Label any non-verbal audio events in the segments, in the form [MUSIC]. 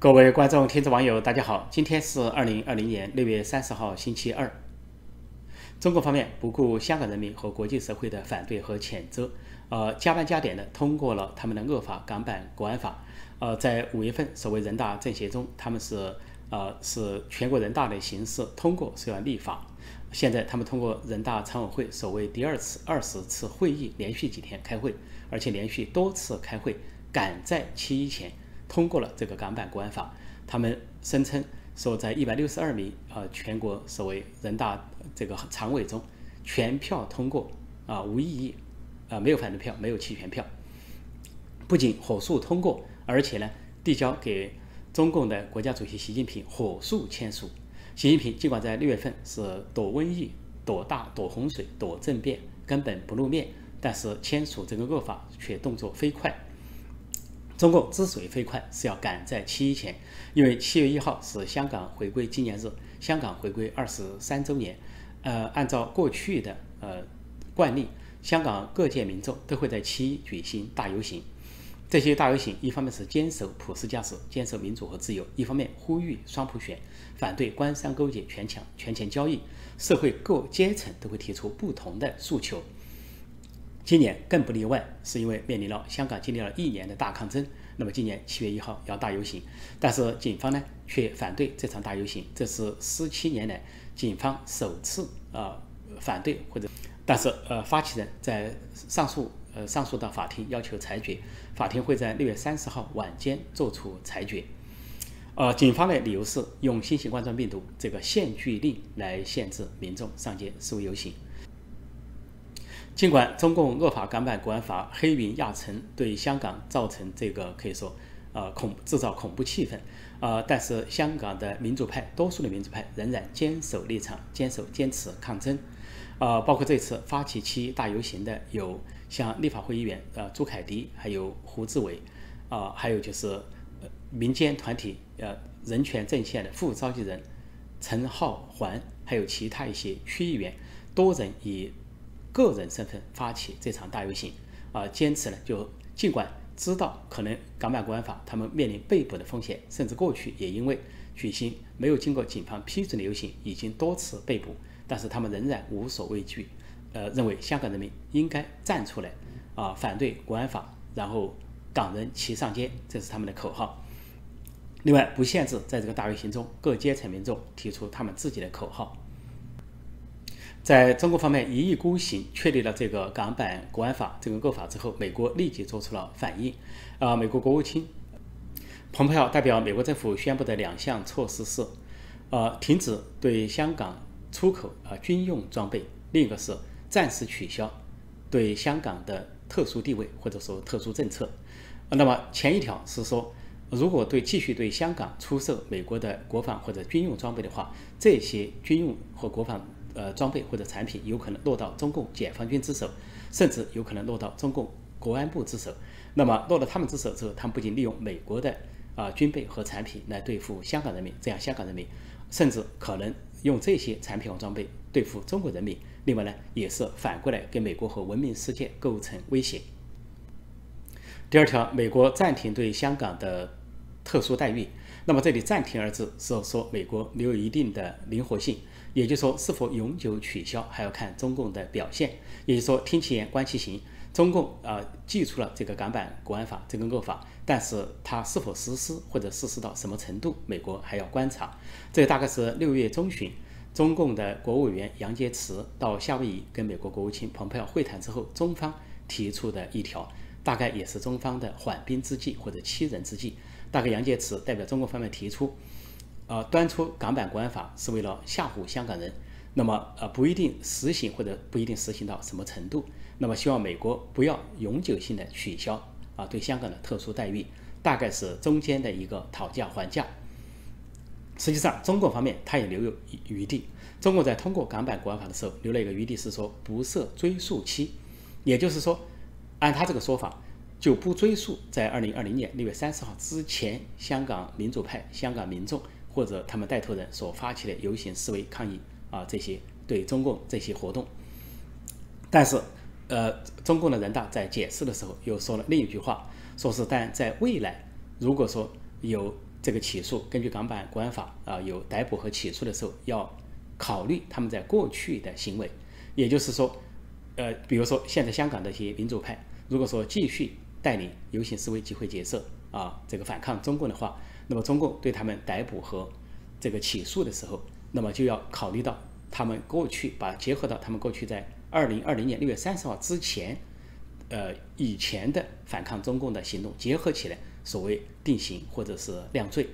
各位观众、听众、网友，大家好！今天是二零二零年六月三十号，星期二。中国方面不顾香港人民和国际社会的反对和谴责，呃，加班加点的通过了他们的恶法《港版国安法》。呃，在五月份所谓人大政协中，他们是呃是全国人大的形式通过是要立法。现在他们通过人大常委会所谓第二次、二十次会议，连续几天开会，而且连续多次开会，赶在七一前。通过了这个港版国安法，他们声称说，在一百六十二名呃全国所谓人大这个常委中，全票通过啊无异议，啊没有反对票，没有弃权票，不仅火速通过，而且呢递交给中共的国家主席习近平火速签署。习近平尽管在六月份是躲瘟疫、躲大、躲洪水、躲政变，根本不露面，但是签署这个恶法却动作飞快。中共之所以飞快，是要赶在七一前，因为七月一号是香港回归纪念日，香港回归二十三周年。呃，按照过去的呃惯例，香港各界民众都会在七一举行大游行。这些大游行一方面是坚守普世价值，坚守民主和自由；一方面呼吁双普选，反对官商勾结、权抢权钱交易。社会各阶层都会提出不同的诉求。今年更不例外，是因为面临了香港经历了一年的大抗争。那么今年七月一号要大游行，但是警方呢却反对这场大游行，这是十七年来警方首次啊反对或者，但是呃发起人在上诉呃上诉到法庭要求裁决，法庭会在六月三十号晚间作出裁决。呃，警方的理由是用新型冠状病毒这个限聚令来限制民众上街示威游行。尽管中共恶法港版国安法黑云压城，对香港造成这个可以说，呃恐制造恐怖气氛，呃，但是香港的民主派，多数的民主派仍然坚守立场，坚守坚持抗争，呃，包括这次发起七一大游行的有像立法会议员呃朱凯迪，还有胡志伟，啊，还有就是民间团体呃人权阵线的副召集人陈浩环，还有其他一些区议员，多人以。[LAUGHS] 个人身份发起这场大游行，啊，坚持呢，就尽管知道可能港版国安法他们面临被捕的风险，甚至过去也因为举行没有经过警方批准的游行已经多次被捕，但是他们仍然无所畏惧，呃，认为香港人民应该站出来，啊，反对国安法，然后港人齐上街，这是他们的口号。另外，不限制在这个大游行中各阶层民众提出他们自己的口号。在中国方面一意孤行确立了这个港版国安法这个构法之后，美国立即做出了反应。啊，美国国务卿蓬佩奥代表美国政府宣布的两项措施是：呃，停止对香港出口啊军用装备；另一个是暂时取消对香港的特殊地位或者说特殊政策。那么前一条是说，如果对继续对香港出售美国的国防或者军用装备的话，这些军用和国防。呃，装备或者产品有可能落到中共解放军之手，甚至有可能落到中共国安部之手。那么落到他们之手之后，他们不仅利用美国的啊军备和产品来对付香港人民，这样香港人民甚至可能用这些产品和装备对付中国人民。另外呢，也是反过来给美国和文明世界构成威胁。第二条，美国暂停对香港的特殊待遇。那么这里“暂停”二字是说美国留有一定的灵活性。也就是说，是否永久取消还要看中共的表现。也就是说，听其言，观其行。中共啊，祭出了这个港版国安法这个恶法，但是它是否实施或者实施到什么程度，美国还要观察。这大概是六月中旬，中共的国务委员杨洁篪到夏威夷跟美国国务卿蓬佩奥会谈之后，中方提出的一条，大概也是中方的缓兵之计或者欺人之计。大概杨洁篪代表中国方面提出。呃，端出港版国安法是为了吓唬香港人，那么呃不一定实行或者不一定实行到什么程度，那么希望美国不要永久性的取消啊对香港的特殊待遇，大概是中间的一个讨价还价。实际上，中国方面他也留有余地。中国在通过港版国安法的时候留了一个余地，是说不设追溯期，也就是说，按他这个说法，就不追溯在二零二零年六月三十号之前香港民主派、香港民众。或者他们带头人所发起的游行示威抗议啊，这些对中共这些活动，但是，呃，中共的人大在解释的时候又说了另一句话，说是但在未来，如果说有这个起诉，根据港版国安法啊，有逮捕和起诉的时候，要考虑他们在过去的行为。也就是说，呃，比如说现在香港的一些民主派，如果说继续带领游行示威、集会结社啊，这个反抗中共的话，那么中共对他们逮捕和这个起诉的时候，那么就要考虑到他们过去，把结合到他们过去在二零二零年六月三十号之前，呃，以前的反抗中共的行动结合起来，所谓定刑或者是量罪。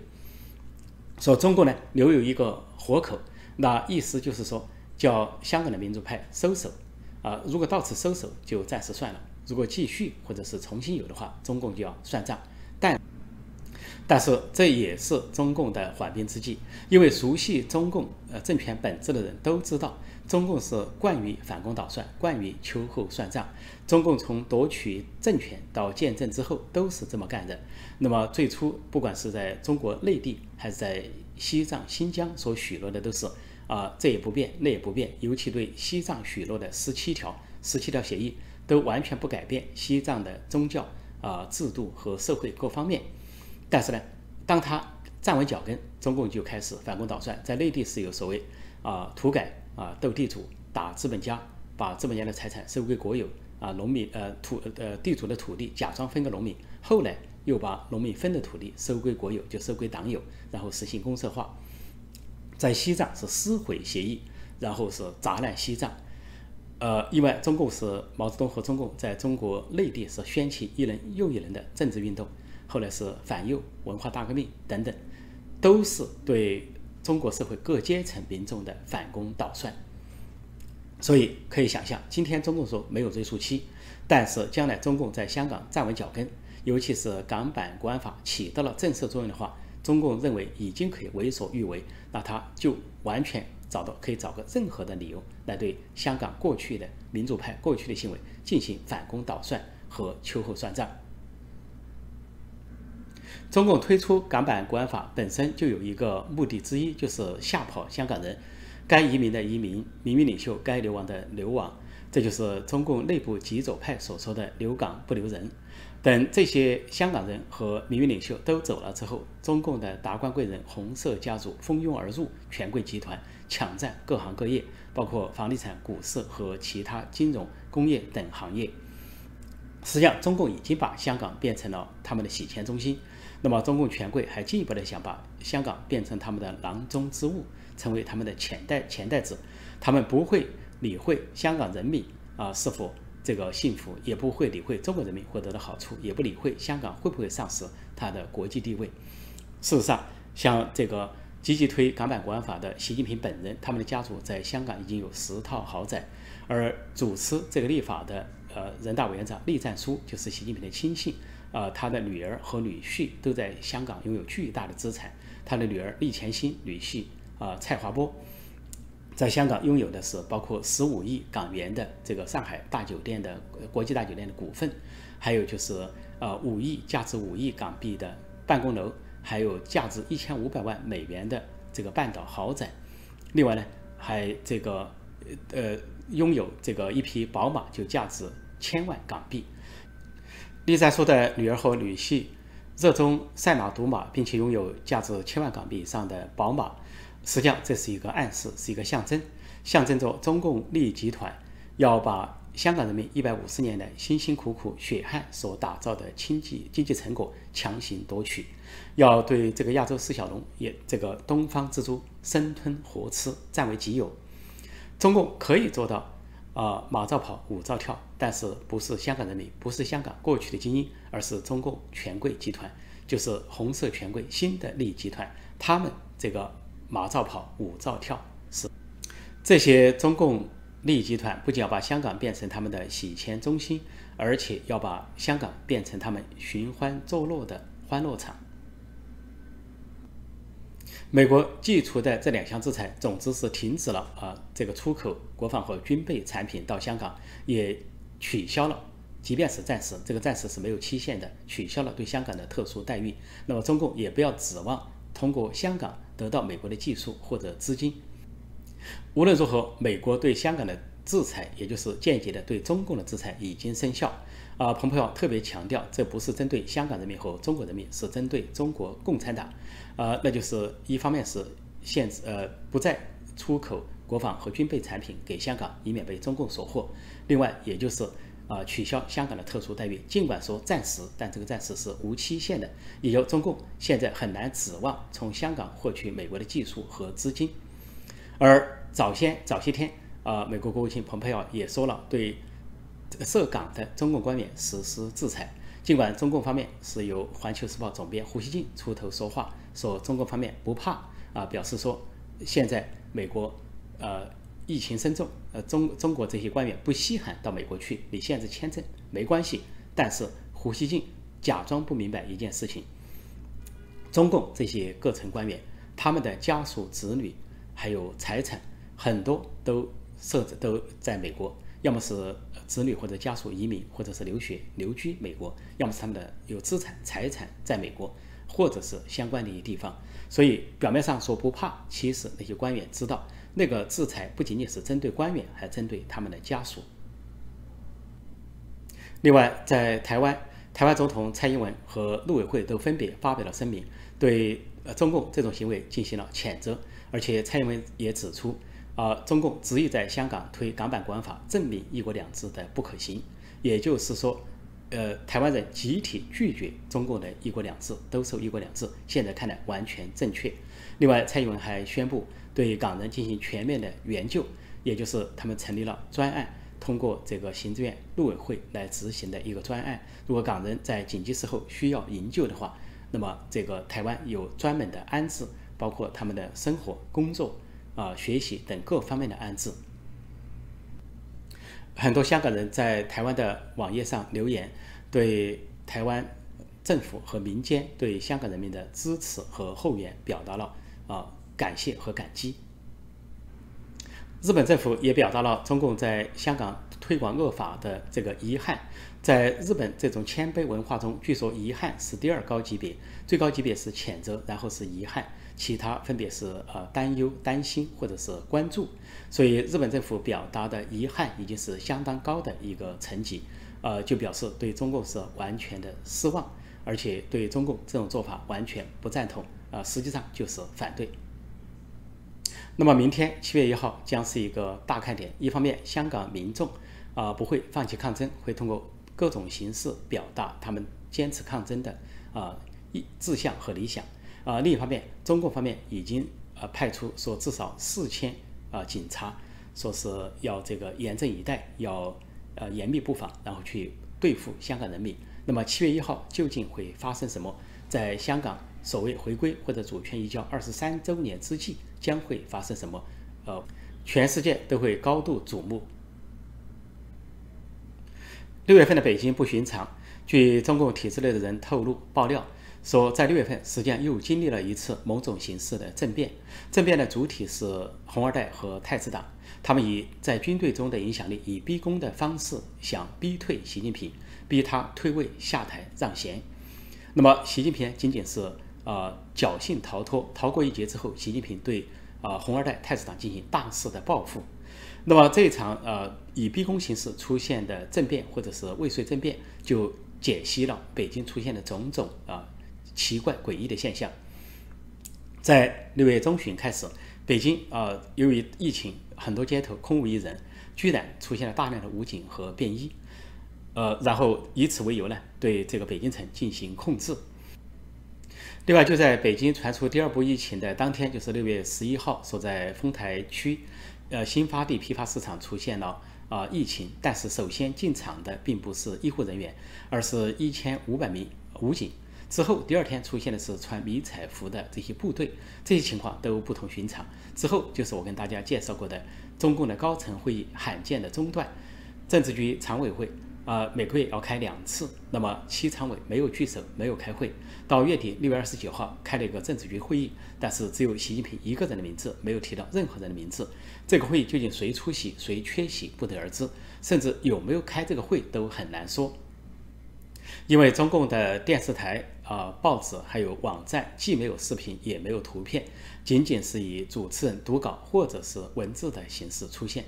说中共呢留有一个活口，那意思就是说。叫香港的民主派收手，啊，如果到此收手就暂时算了；如果继续或者是重新有的话，中共就要算账。但，但是这也是中共的缓兵之计，因为熟悉中共呃政权本质的人都知道，中共是惯于反攻倒算，惯于秋后算账。中共从夺取政权到建政之后都是这么干的。那么最初不管是在中国内地还是在西藏、新疆所许诺的都是。啊，这也不变，那也不变。尤其对西藏许诺的十七条、十七条协议，都完全不改变西藏的宗教啊、制度和社会各方面。但是呢，当他站稳脚跟，中共就开始反攻倒算。在内地是有所谓啊土改啊斗地主打资本家，把资本家的财产收归国有啊，农民呃土呃地主的土地假装分给农民，后来又把农民分的土地收归国有，就收归党有，然后实行公社化。在西藏是撕毁协议，然后是砸烂西藏。呃，因为中共是毛泽东和中共在中国内地是掀起一轮又一轮的政治运动，后来是反右、文化大革命等等，都是对中国社会各阶层民众的反攻倒算。所以可以想象，今天中共说没有追溯期，但是将来中共在香港站稳脚跟，尤其是港版国安法起到了震慑作用的话。中共认为已经可以为所欲为，那他就完全找到可以找个任何的理由来对香港过去的民主派过去的行为进行反攻倒算和秋后算账。中共推出港版国安法本身就有一个目的之一，就是吓跑香港人，该移民的移民，民运领袖该流亡的流亡，这就是中共内部极左派所说的“留港不留人”。等这些香港人和民运领袖都走了之后，中共的达官贵人、红色家族蜂拥而入，权贵集团抢占各行各业，包括房地产、股市和其他金融、工业等行业。实际上，中共已经把香港变成了他们的洗钱中心。那么，中共权贵还进一步的想把香港变成他们的囊中之物，成为他们的钱袋钱袋子。他们不会理会香港人民啊是否。这个幸福也不会理会中国人民获得的好处，也不理会香港会不会丧失它的国际地位。事实上，像这个积极推港版国安法的习近平本人，他们的家族在香港已经有十套豪宅，而主持这个立法的呃人大委员长栗战书就是习近平的亲信，呃，他的女儿和女婿都在香港拥有巨大的资产，他的女儿栗前新，女婿啊蔡华波。在香港拥有的是包括十五亿港元的这个上海大酒店的国际大酒店的股份，还有就是呃五亿价值五亿港币的办公楼，还有价值一千五百万美元的这个半岛豪宅。另外呢，还这个呃拥有这个一匹宝马，就价值千万港币。李在书的女儿和女婿热衷赛马赌马，并且拥有价值千万港币以上的宝马。实际上，这是一个暗示，是一个象征，象征着中共利益集团要把香港人民一百五十年来辛辛苦苦血汗所打造的经济经济成果强行夺取，要对这个亚洲四小龙也这个东方之珠生吞活吃，占为己有。中共可以做到啊马照跑，舞照跳，但是不是香港人民，不是香港过去的精英，而是中共权贵集团，就是红色权贵新的利益集团，他们这个。马照跑，舞照跳，是这些中共利益集团不仅要把香港变成他们的洗钱中心，而且要把香港变成他们寻欢作乐的欢乐场。美国寄出的这两项制裁，总之是停止了啊这个出口国防和军备产品到香港，也取消了，即便是暂时，这个暂时是没有期限的，取消了对香港的特殊待遇。那么中共也不要指望通过香港。得到美国的技术或者资金，无论如何，美国对香港的制裁，也就是间接的对中共的制裁已经生效。啊，蓬佩奥特别强调，这不是针对香港人民和中国人民，是针对中国共产党。呃，那就是一方面是限制，呃，不再出口国防和军备产品给香港，以免被中共所获；另外，也就是啊，取消香港的特殊待遇。尽管说暂时，但这个暂时是无期限的，也就中共现在很难指望从香港获取美国的技术和资金。而早先早些天，啊，美国国务卿蓬佩奥也说了，对。涉港的中共官员实施制裁，尽管中共方面是由《环球时报》总编胡锡进出头说话，说中共方面不怕啊，表示说现在美国呃疫情深重，呃中中国这些官员不稀罕到美国去，你限制签证没关系。但是胡锡进假装不明白一件事情，中共这些各层官员，他们的家属、子女还有财产很多都设置都在美国。要么是子女或者家属移民，或者是留学留居美国；要么是他们的有资产财产在美国，或者是相关的一些地方。所以表面上说不怕，其实那些官员知道，那个制裁不仅仅是针对官员，还针对他们的家属。另外，在台湾，台湾总统蔡英文和陆委会都分别发表了声明，对呃中共这种行为进行了谴责，而且蔡英文也指出。啊，中共执意在香港推港版国安法，证明“一国两制”的不可行。也就是说，呃，台湾人集体拒绝中共的一国两制，都说“一国两制”，现在看来完全正确。另外，蔡英文还宣布对港人进行全面的援救，也就是他们成立了专案，通过这个行政院陆委会来执行的一个专案。如果港人在紧急时候需要营救的话，那么这个台湾有专门的安置，包括他们的生活、工作。啊，学习等各方面的安置，很多香港人在台湾的网页上留言，对台湾政府和民间对香港人民的支持和后援表达了啊感谢和感激。日本政府也表达了中共在香港推广恶法的这个遗憾。在日本这种谦卑文化中，据说遗憾是第二高级别，最高级别是谴责，然后是遗憾。其他分别是呃担忧、担心或者是关注，所以日本政府表达的遗憾已经是相当高的一个层级，呃，就表示对中共是完全的失望，而且对中共这种做法完全不赞同，啊，实际上就是反对。那么明天七月一号将是一个大看点，一方面香港民众啊不会放弃抗争，会通过各种形式表达他们坚持抗争的啊意志向和理想。啊，另一方面，中共方面已经呃派出说至少四千啊警察，说是要这个严阵以待，要呃严密布防，然后去对付香港人民。那么七月一号究竟会发生什么？在香港所谓回归或者主权移交二十三周年之际，将会发生什么？呃，全世界都会高度瞩目。六月份的北京不寻常，据中共体制内的人透露爆料。说，在六月份，实际上又经历了一次某种形式的政变。政变的主体是红二代和太子党，他们以在军队中的影响力，以逼宫的方式想逼退习近平，逼他退位下台让贤。那么，习近平仅仅是呃侥幸逃脱，逃过一劫之后，习近平对啊红二代、太子党进行大肆的报复。那么，这场呃以逼宫形式出现的政变，或者是未遂政变，就解析了北京出现的种种啊。奇怪诡异的现象，在六月中旬开始，北京啊，由于疫情，很多街头空无一人，居然出现了大量的武警和便衣，呃，然后以此为由呢，对这个北京城进行控制。另外，就在北京传出第二波疫情的当天，就是六月十一号，所在丰台区，呃，新发地批发市场出现了啊疫情，但是首先进场的并不是医护人员，而是一千五百名武警。之后，第二天出现的是穿迷彩服的这些部队，这些情况都不同寻常。之后就是我跟大家介绍过的中共的高层会议罕见的中断，政治局常委会啊每个月要开两次，那么七常委没有聚首，没有开会。到月底六月二十九号开了一个政治局会议，但是只有习近平一个人的名字，没有提到任何人的名字。这个会议究竟谁出席，谁缺席，不得而知，甚至有没有开这个会都很难说。因为中共的电视台、啊报纸还有网站既没有视频也没有图片，仅仅是以主持人读稿或者是文字的形式出现。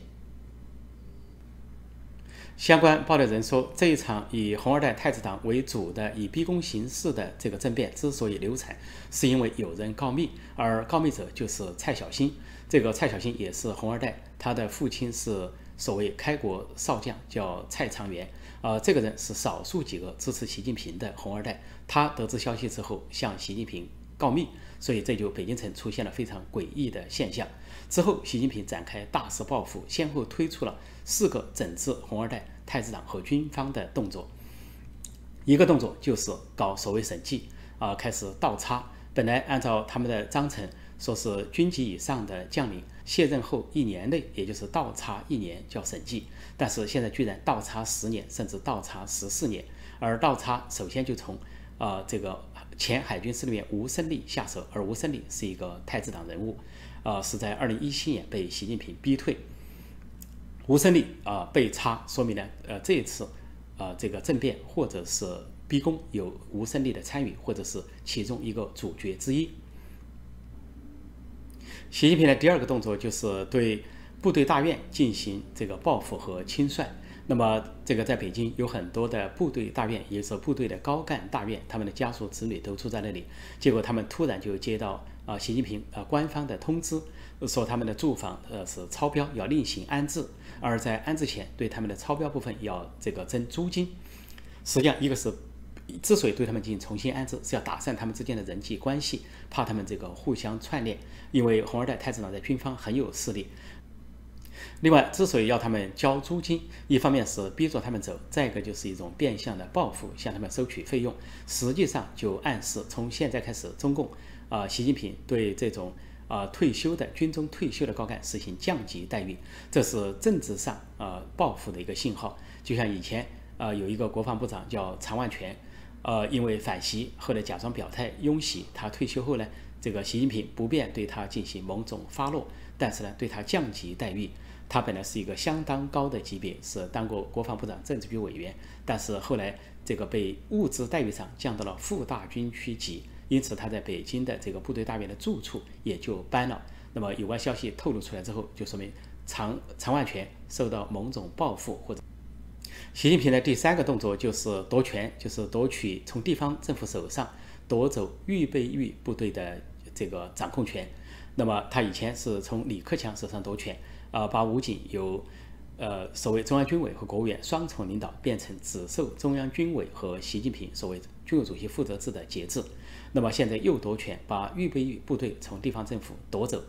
相关爆料人说，这一场以红二代太子党为主的以逼宫形式的这个政变之所以流产，是因为有人告密，而告密者就是蔡小新。这个蔡小新也是红二代，他的父亲是所谓开国少将，叫蔡长元。呃，这个人是少数几个支持习近平的红二代。他得知消息之后，向习近平告密，所以这就北京城出现了非常诡异的现象。之后，习近平展开大肆报复，先后推出了四个整治红二代、太子党和军方的动作。一个动作就是搞所谓审计啊，开始倒插。本来按照他们的章程，说是军级以上的将领卸任后一年内，也就是倒插一年叫审计，但是现在居然倒插十年，甚至倒插十四年。而倒插首先就从啊这个前海军司令员吴胜利下手，而吴胜利是一个太子党人物。啊，是在二零一七年被习近平逼退，吴胜利啊被插，说明呢，呃，这一次啊这个政变或者是逼宫有吴胜利的参与，或者是其中一个主角之一。习近平的第二个动作就是对部队大院进行这个报复和清算。那么，这个在北京有很多的部队大院，也是部队的高干大院，他们的家属子女都住在那里。结果他们突然就接到啊，习近平啊官方的通知，说他们的住房呃是超标，要另行安置，而在安置前对他们的超标部分要这个征租金。实际上，一个是之所以对他们进行重新安置，是要打散他们之间的人际关系，怕他们这个互相串联，因为红二代太子党在军方很有势力。另外，之所以要他们交租金，一方面是逼着他们走，再一个就是一种变相的报复，向他们收取费用。实际上就暗示，从现在开始，中共啊，习近平对这种啊退休的军中退休的高干实行降级待遇，这是政治上啊报复的一个信号。就像以前啊有一个国防部长叫常万全，呃，因为反习，后来假装表态拥习，他退休后呢，这个习近平不便对他进行某种发落，但是呢，对他降级待遇。他本来是一个相当高的级别，是当过国防部长、政治局委员，但是后来这个被物资待遇上降到了副大军区级，因此他在北京的这个部队大院的住处也就搬了。那么有关消息透露出来之后，就说明常常万全受到某种报复，或者 [LAUGHS] 习近平的第三个动作就是夺权，就是夺取从地方政府手上夺走预备役部队的这个掌控权。那么他以前是从李克强手上夺权。啊，把武警由呃所谓中央军委和国务院双重领导变成只受中央军委和习近平所谓军委主席负责制的节制，那么现在又夺权，把预备役部队从地方政府夺走。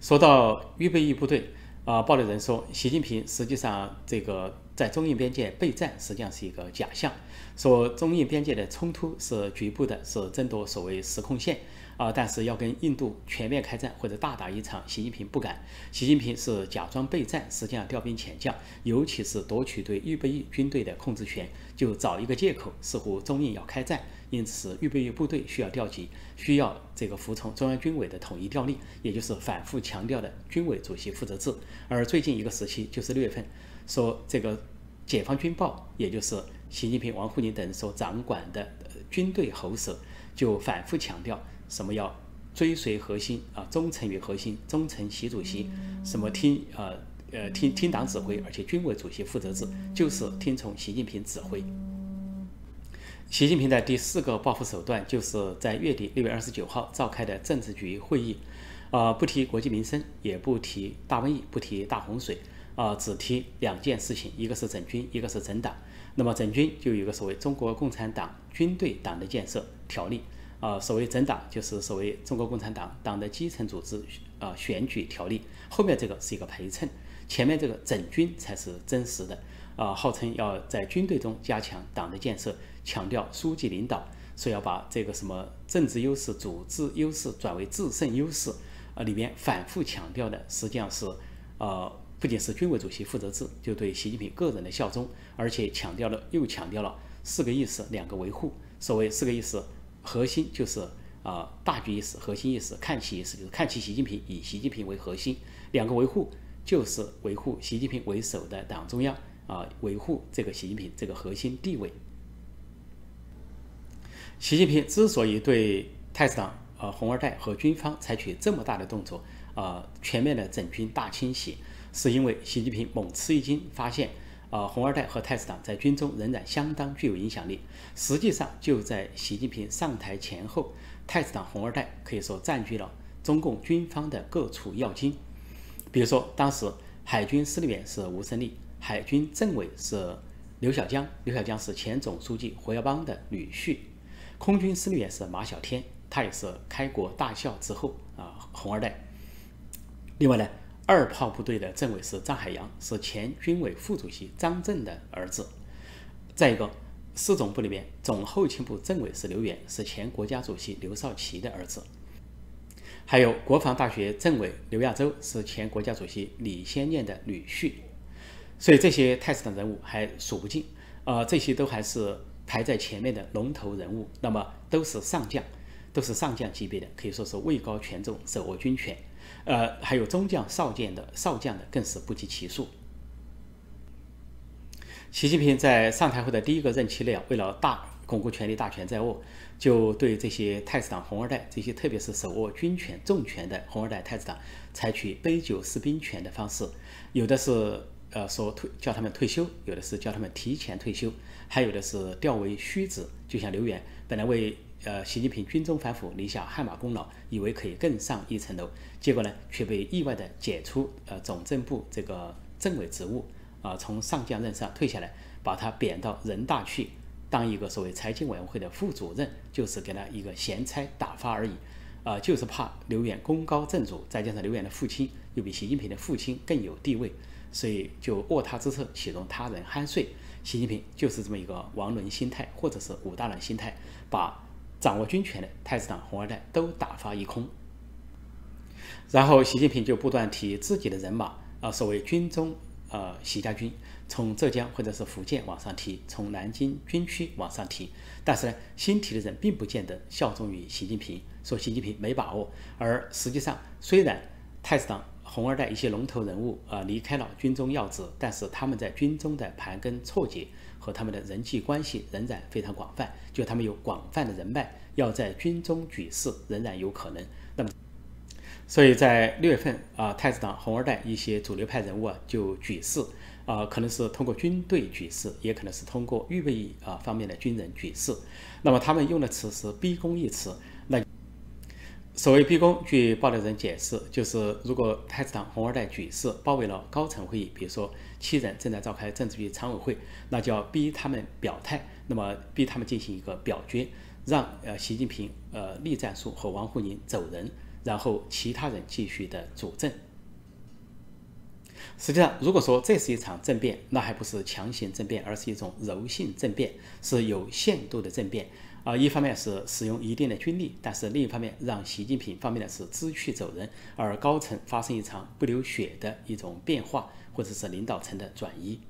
说到预备役部队，啊，报道人说，习近平实际上这个在中印边界备战，实际上是一个假象，说中印边界的冲突是局部的，是争夺所谓实控线。啊，但是要跟印度全面开战或者大打一场，习近平不敢。习近平是假装备战，实际上调兵遣将，尤其是夺取对预备役军队的控制权，就找一个借口，似乎中印要开战，因此预备役部队需要调集，需要这个服从中央军委的统一调令，也就是反复强调的军委主席负责制。而最近一个时期，就是六月份，说这个解放军报，也就是习近平、王沪宁等人所掌管的军队喉舌，就反复强调。什么要追随核心啊，忠诚于核心，忠诚习主席，什么听呃呃听听党指挥，而且军委主席负责制就是听从习近平指挥。习近平的第四个报复手段，就是在月底六月二十九号召开的政治局会议，啊不提国计民生，也不提大瘟疫，不提大洪水，啊只提两件事情，一个是整军，一个是整党。那么整军就有一个所谓中国共产党军队党的建设条例。啊，所谓整党就是所谓中国共产党党的基层组织啊选举条例，后面这个是一个陪衬，前面这个整军才是真实的。啊，号称要在军队中加强党的建设，强调书记领导，说要把这个什么政治优势、组织优势转为制胜优势。啊，里面反复强调的实际上是呃，不仅是军委主席负责制，就对习近平个人的效忠，而且强调了又强调了四个意识、两个维护，所谓四个意识。核心就是啊，大局意识、核心意识、看齐意识，就是看齐习近平，以习近平为核心。两个维护就是维护习近平为首的党中央啊，维护这个习近平这个核心地位。习近平之所以对太子党、啊红二代和军方采取这么大的动作啊，全面的整军大清洗，是因为习近平猛吃一惊，发现啊红二代和太子党在军中仍然相当具有影响力。实际上就在习近平上台前后，太子党红二代可以说占据了中共军方的各处要津。比如说，当时海军司令员是吴胜利，海军政委是刘小江，刘小江是前总书记胡耀邦的女婿；空军司令员是马小天，他也是开国大校之后啊红二代。另外呢，二炮部队的政委是张海洋，是前军委副主席张震的儿子。再一个，四总部里面总后勤部政委是刘源，是前国家主席刘少奇的儿子。还有国防大学政委刘亚洲，是前国家主席李先念的女婿。所以这些太子党人物还数不尽，呃，这些都还是排在前面的龙头人物，那么都是上将，都是上将级别的，可以说是位高权重，手握军权。呃，还有中将、少将的，少将的更是不计其数。习近平在上台后的第一个任期内啊，为了大巩固权力大权在握，就对这些太子党红二代，这些特别是手握军权重权的红二代太子党，采取杯酒释兵权的方式，有的是呃说退叫他们退休，有的是叫他们提前退休，还有的是调为虚职，就像刘源本来为。呃，习近平军中反腐立下汗马功劳，以为可以更上一层楼，结果呢，却被意外的解除呃总政部这个政委职务，啊，从上将任上退下来，把他贬到人大去当一个所谓财经委员会的副主任，就是给他一个闲差打发而已，啊，就是怕刘源功高震主，再加上刘源的父亲又比习近平的父亲更有地位，所以就卧榻之侧岂容他人酣睡。习近平就是这么一个王伦心态，或者是武大郎心态，把。掌握军权的太子党红二代都打发一空，然后习近平就不断提自己的人马啊，所谓军中呃习家军，从浙江或者是福建往上提，从南京军区往上提，但是呢，新提的人并不见得效忠于习近平，说习近平没把握，而实际上虽然太子党红二代一些龙头人物啊离开了军中要职，但是他们在军中的盘根错节。和他们的人际关系仍然非常广泛，就他们有广泛的人脉，要在军中举事仍然有可能。那么，所以在六月份啊，太子党红二代一些主流派人物啊就举事啊，可能是通过军队举事，也可能是通过预备役啊方面的军人举事。那么他们用的词是“逼宫”一词。那所谓逼宫，据爆料人解释，就是如果太子党红二代举事包围了高层会议，比如说七人正在召开政治局常委会，那就要逼他们表态，那么逼他们进行一个表决，让呃习近平、呃栗战书和王沪宁走人，然后其他人继续的主政。实际上，如果说这是一场政变，那还不是强行政变，而是一种柔性政变，是有限度的政变。啊，一方面是使用一定的军力，但是另一方面让习近平方面呢是知趣走人，而高层发生一场不流血的一种变化，或者是领导层的转移。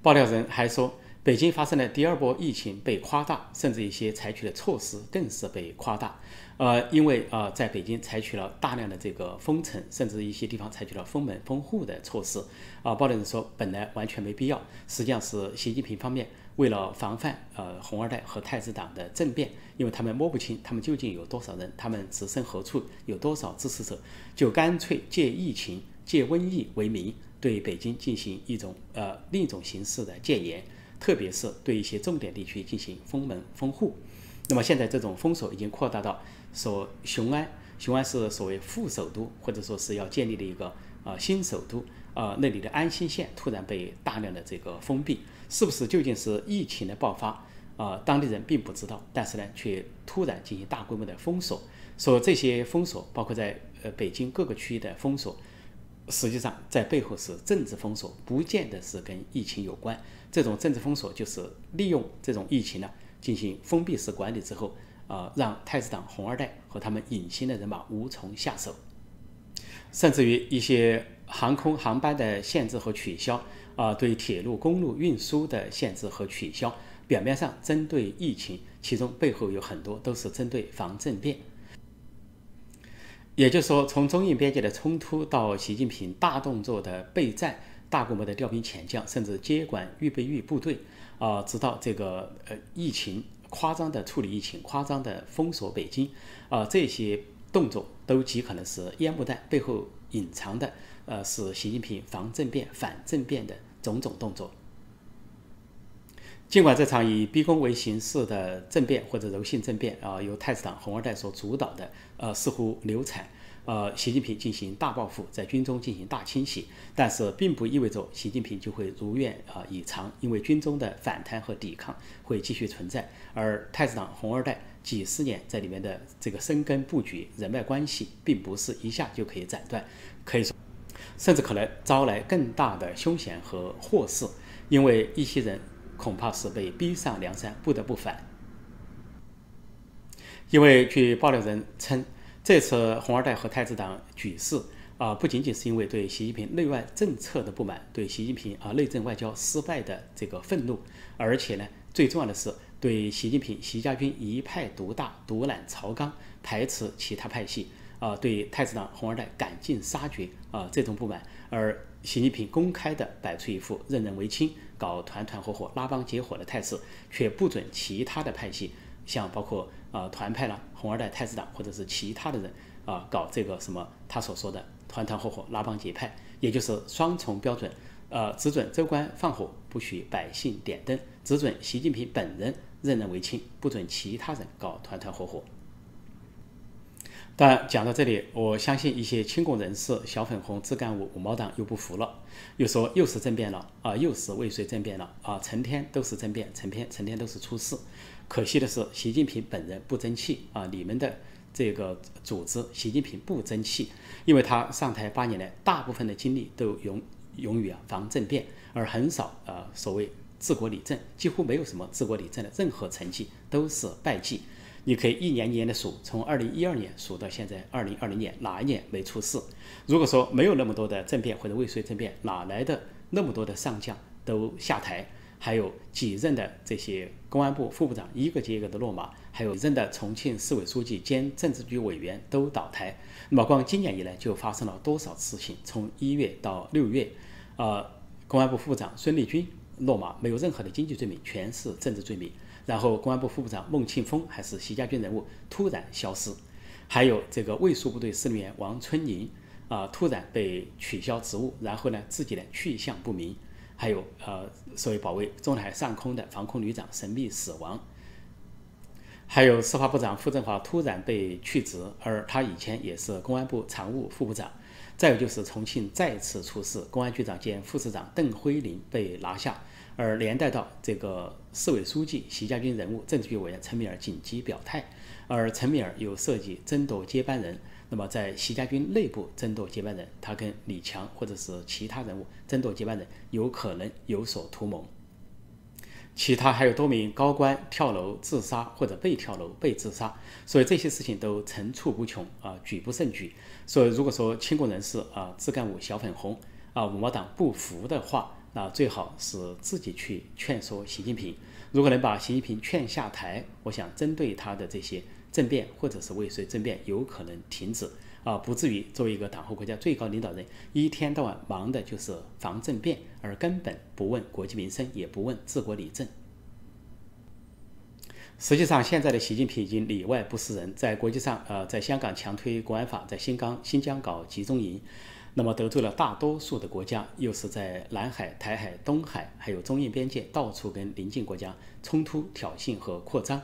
爆料人还说，北京发生的第二波疫情被夸大，甚至一些采取的措施更是被夸大。呃，因为呃，在北京采取了大量的这个封城，甚至一些地方采取了封门封户的措施。啊，爆料人说，本来完全没必要，实际上是习近平方面。为了防范呃红二代和太子党的政变，因为他们摸不清他们究竟有多少人，他们置身何处，有多少支持者，就干脆借疫情、借瘟疫为名，对北京进行一种呃另一种形式的戒严，特别是对一些重点地区进行封门封户。那么现在这种封锁已经扩大到说雄安，雄安是所谓副首都，或者说是要建立的一个呃新首都。呃，那里的安新县突然被大量的这个封闭，是不是究竟是疫情的爆发？啊，当地人并不知道，但是呢，却突然进行大规模的封锁。说这些封锁，包括在呃北京各个区域的封锁，实际上在背后是政治封锁，不见得是跟疫情有关。这种政治封锁就是利用这种疫情呢进行封闭式管理之后，啊，让太子党红二代和他们隐形的人马无从下手，甚至于一些。航空航班的限制和取消，啊，对铁路、公路运输的限制和取消，表面上针对疫情，其中背后有很多都是针对防政变。也就是说，从中印边界的冲突到习近平大动作的备战、大规模的调兵遣将，甚至接管预备役部队，啊，直到这个呃疫情夸张的处理疫情、夸张的封锁北京，啊，这些动作都极可能是烟幕弹背后。隐藏的呃是习近平防政变、反政变的种种动作。尽管这场以逼宫为形式的政变或者柔性政变啊，由太子党红二代所主导的，呃，似乎流产，呃，习近平进行大报复，在军中进行大清洗，但是并不意味着习近平就会如愿啊以偿，因为军中的反弹和抵抗会继续存在，而太子党红二代几十年在里面的这个生根布局、人脉关系，并不是一下就可以斩断，可以说，甚至可能招来更大的凶险和祸事，因为一些人。恐怕是被逼上梁山，不得不反。因为据爆料人称，这次红二代和太子党举事啊，不仅仅是因为对习近平内外政策的不满，对习近平啊内政外交失败的这个愤怒，而且呢，最重要的是对习近平习家军一派独大、独揽朝纲、排斥其他派系啊，对太子党红二代赶尽杀绝啊这种不满，而习近平公开的摆出一副任人唯亲。搞团团伙伙、拉帮结伙的态势，却不准其他的派系，像包括啊团派啦、红二代、太子党，或者是其他的人啊，搞这个什么他所说的团团伙伙、拉帮结派，也就是双重标准，呃，只准州官放火，不许百姓点灯；只准习近平本人任人唯亲，不准其他人搞团团伙伙。但讲到这里，我相信一些亲共人士、小粉红、自干五、五毛党又不服了，又说又是政变了啊，又是未遂政变了啊，成天都是政变，成天成天都是出事。可惜的是，习近平本人不争气啊，你们的这个组织，习近平不争气，因为他上台八年来，大部分的精力都用用于啊防政变，而很少啊所谓治国理政，几乎没有什么治国理政的任何成绩，都是败绩。你可以一年一年的数，从二零一二年数到现在二零二零年，哪一年没出事？如果说没有那么多的政变或者未遂政变，哪来的那么多的上将都下台？还有几任的这些公安部副部长一个接一个的落马，还有任的重庆市委书记兼政治局委员都倒台。那么光今年以来就发生了多少事情？从一月到六月，呃，公安部副部长孙立军落马，没有任何的经济罪名，全是政治罪名。然后，公安部副部长孟庆峰还是习家军人物，突然消失；还有这个卫戍部队司令员王春宁啊，突然被取消职务，然后呢，自己呢去向不明；还有呃，所谓保卫中南海上空的防空旅长神秘死亡；还有司法部长傅政华突然被去职，而他以前也是公安部常务副部长；再有就是重庆再次出事，公安局长兼副市长邓辉林被拿下。而连带到这个市委书记、习家军人物、政治局委员陈敏尔紧急表态，而陈敏尔又涉及争夺接班人，那么在习家军内部争夺接班人，他跟李强或者是其他人物争夺接班人，有可能有所图谋。其他还有多名高官跳楼自杀或者被跳楼、被自杀，所以这些事情都层出不穷啊，举不胜举。所以如果说亲共人士啊、自干五、小粉红啊、五毛党不服的话，那最好是自己去劝说习近平。如果能把习近平劝下台，我想针对他的这些政变或者是未遂政变，有可能停止啊，不至于作为一个党和国家最高领导人，一天到晚忙的就是防政变，而根本不问国计民生，也不问治国理政。实际上，现在的习近平已经里外不是人，在国际上，呃，在香港强推国安法，在新疆新疆搞集中营。那么得罪了大多数的国家，又是在南海、台海、东海，还有中印边界，到处跟邻近国家冲突、挑衅和扩张。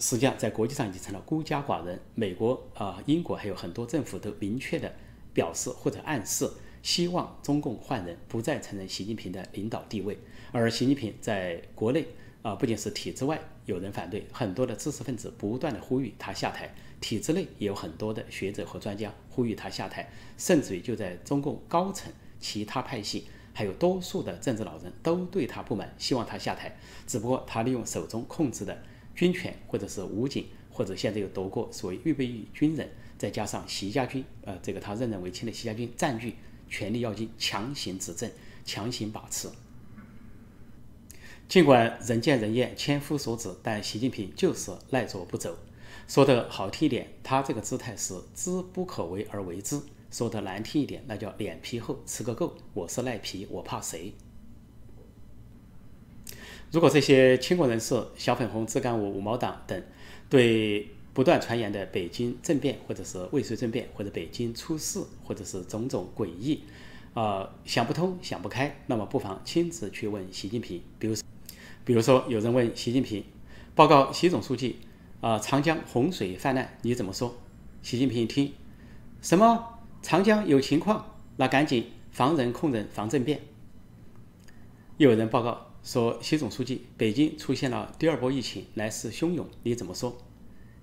实际上，在国际上已经成了孤家寡人。美国啊、英国还有很多政府都明确的表示或者暗示，希望中共换人，不再承认习近平的领导地位。而习近平在国内啊，不仅是体制外有人反对，很多的知识分子不断的呼吁他下台。体制内也有很多的学者和专家呼吁他下台，甚至于就在中共高层、其他派系，还有多数的政治老人都对他不满，希望他下台。只不过他利用手中控制的军权，或者是武警，或者现在又夺过所谓预备役军人，再加上习家军，呃，这个他任人唯亲的习家军占据权力要津，强行执政，强行把持。尽管人见人厌、千夫所指，但习近平就是赖着不走。说的好听一点，他这个姿态是知不可为而为之；说的难听一点，那叫脸皮厚，吃个够。我是赖皮，我怕谁？如果这些亲国人士、小粉红、自干五、五毛党等对不断传言的北京政变，或者是未遂政变，或者北京出事，或者是种种诡异，呃，想不通、想不开，那么不妨亲自去问习近平。比如，比如说有人问习近平，报告习总书记，啊，长江洪水泛滥，你怎么说？习近平一听，什么长江有情况，那赶紧防人控人防政变。又有人报告说，习总书记，北京出现了第二波疫情，来势汹涌，你怎么说？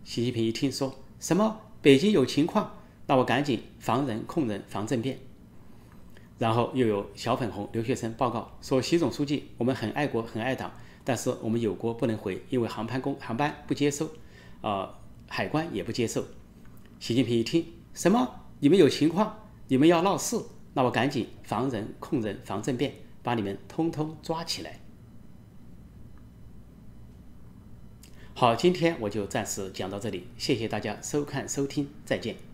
习近平一听说什么北京有情况，那我赶紧防人控人防政变。然后又有小粉红留学生报告说，习总书记，我们很爱国很爱党，但是我们有国不能回，因为航班工航班不接收，呃，海关也不接受。习近平一听什么你们有情况，你们要闹事，那我赶紧防人控人防政变，把你们通通抓起来。好，今天我就暂时讲到这里，谢谢大家收看收听，再见。